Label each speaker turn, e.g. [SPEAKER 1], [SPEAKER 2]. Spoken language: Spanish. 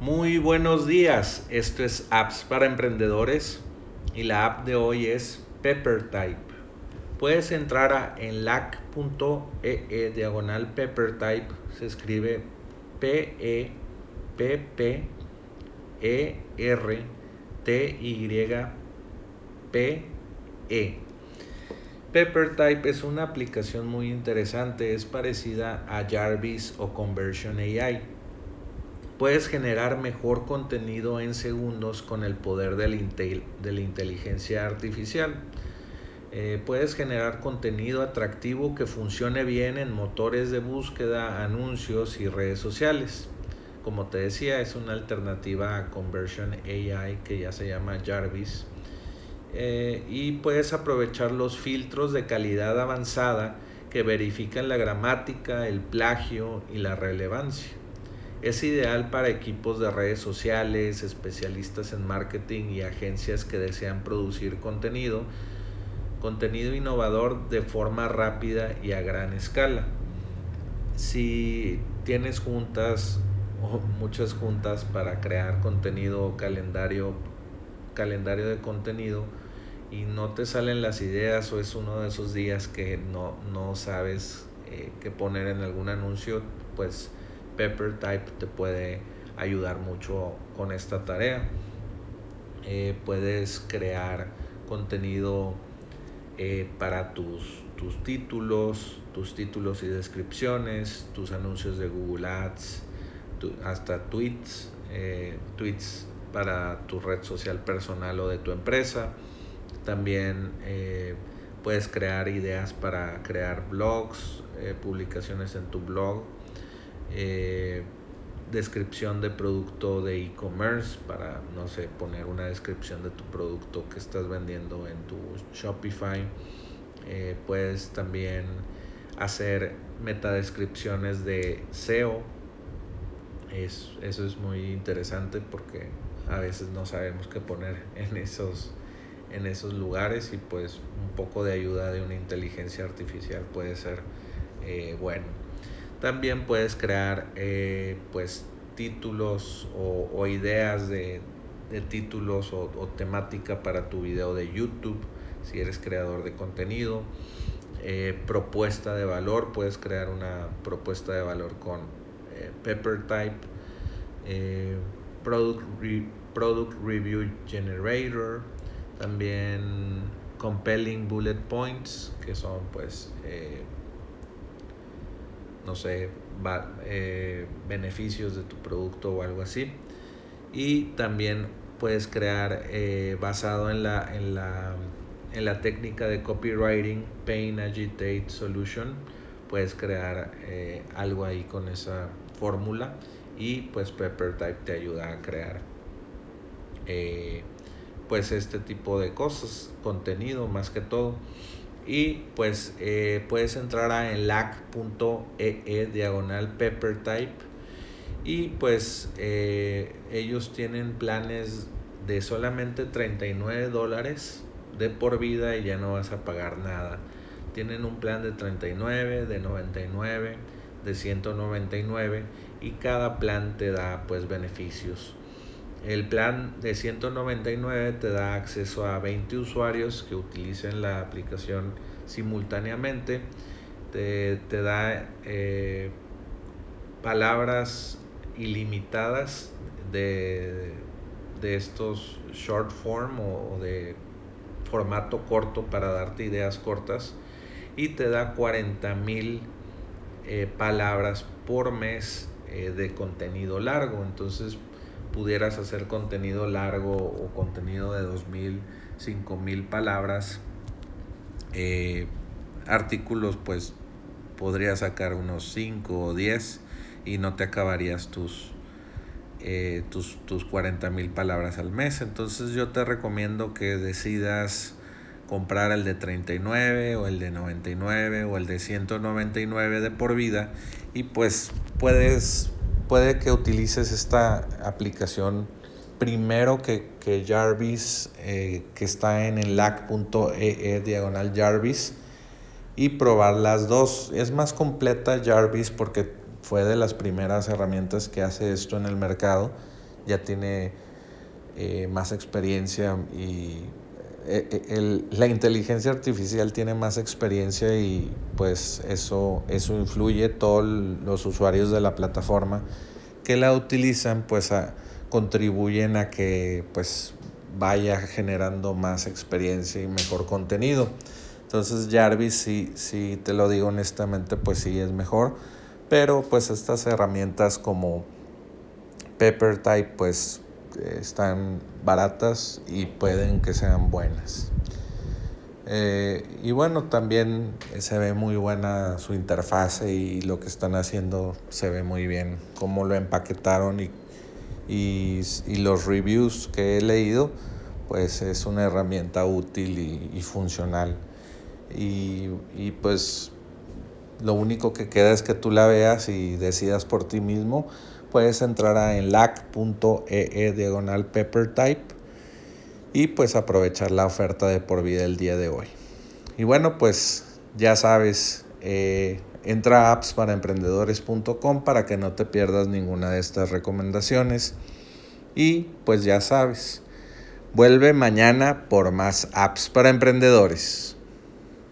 [SPEAKER 1] Muy buenos días, esto es Apps para Emprendedores y la app de hoy es PepperType. Puedes entrar a enlac.ee diagonal PepperType, se escribe P-E-P-P-E-R-T-Y P-E. PepperType es una aplicación muy interesante, es parecida a Jarvis o Conversion AI Puedes generar mejor contenido en segundos con el poder de la, inteligencia artificial. Eh, puedes generar contenido atractivo que funcione bien en motores de búsqueda, anuncios y redes sociales. Como te decía, es una alternativa a Conversion AI que ya se llama Jarvis. Eh, y puedes aprovechar los filtros de calidad avanzada que verifican la gramática, el plagio y la relevancia. Es ideal para equipos de redes sociales, especialistas en marketing y agencias que desean producir contenido, contenido innovador de forma rápida y a gran escala. Si tienes juntas o muchas juntas para crear contenido o calendario, calendario de contenido y no te salen las ideas o es uno de esos días que no, no sabes eh, qué poner en algún anuncio, pues Pepper Type te puede ayudar mucho con esta tarea. Eh, puedes crear contenido eh, para tus, tus títulos, tus títulos y descripciones, tus anuncios de Google Ads, hasta tweets, eh, tweets para tu red social personal o de tu empresa. También puedes crear ideas para crear blogs, publicaciones en tu blog eh, descripción de producto de e-commerce para, no sé, poner una descripción de tu producto que estás vendiendo en tu Shopify. Eh, puedes también hacer metadescripciones de SEO. Es, eso es muy interesante porque a veces no sabemos qué poner en esos, en esos lugares y pues un poco de ayuda de una inteligencia artificial puede ser eh, bueno. También puedes crear eh, pues títulos o, ideas de, títulos o, temática para tu video de YouTube si eres creador de contenido. Eh, propuesta de valor, puedes crear una propuesta de valor con eh, PepperType. product, product Review Generator. También Compelling Bullet Points, que son pues no sé, eh, beneficios de tu producto o algo así. Y también puedes crear eh, basado en la, en, la, en la técnica de copywriting, Pain Agitate Solution, puedes crear eh, algo ahí con esa fórmula y pues PepperType te ayuda a crear pues este tipo de cosas, contenido más que todo y pues eh, puedes entrar a enlac.ee e diagonal peppertype y pues eh, ellos tienen planes de solamente 39 dólares de por vida y ya no vas a pagar nada. Tienen un plan de 39, de 99, de 199 y cada plan te da pues beneficios. El plan de 199 te da acceso a 20 usuarios que utilicen la aplicación simultáneamente. Te, da eh, palabras ilimitadas de, de, estos short form o, de formato corto para darte ideas cortas. Y te da 40 mil eh, palabras por mes eh, de contenido largo. Entonces pudieras hacer contenido largo o contenido de 2.000, 5.000 palabras, eh, artículos pues podrías sacar unos 5 o 10 y no te acabarías tus, eh, tus, tus 40.000 palabras al mes. Entonces yo te recomiendo que decidas comprar el de 39 o el de 99 o el de 199 de por vida y pues puedes puede que utilices esta aplicación primero que, que Jarvis, eh, que está en el lac.ee e diagonal Jarvis, y probar las dos. Es más completa Jarvis porque fue de las primeras herramientas que hace esto en el mercado ya tiene eh, más experiencia y eh, la inteligencia artificial tiene más experiencia y pues eso, eso influye todos los usuarios de la plataforma que la utilizan pues contribuyen a que pues vaya generando más experiencia y mejor contenido. Entonces Jarvis sí, sí te lo digo honestamente pues sí es mejor, pero pues estas herramientas como PepperType pues están baratas y pueden que sean buenas. Eh, y bueno, también se ve muy buena su interfase y lo que están haciendo se ve muy bien, cómo lo empaquetaron y, y, los reviews que he leído, pues es una herramienta útil y, y funcional. Y, y, pues lo único que queda es que tú la veas y decidas por ti mismo puedes entrar a enlac.ee e diagonal pepper type y pues aprovechar la oferta de por vida el día de hoy. Y bueno, pues ya sabes, eh, entra a appsparaemprendedores.com para que no te pierdas ninguna de estas recomendaciones. Y pues ya sabes, vuelve mañana por más apps para emprendedores.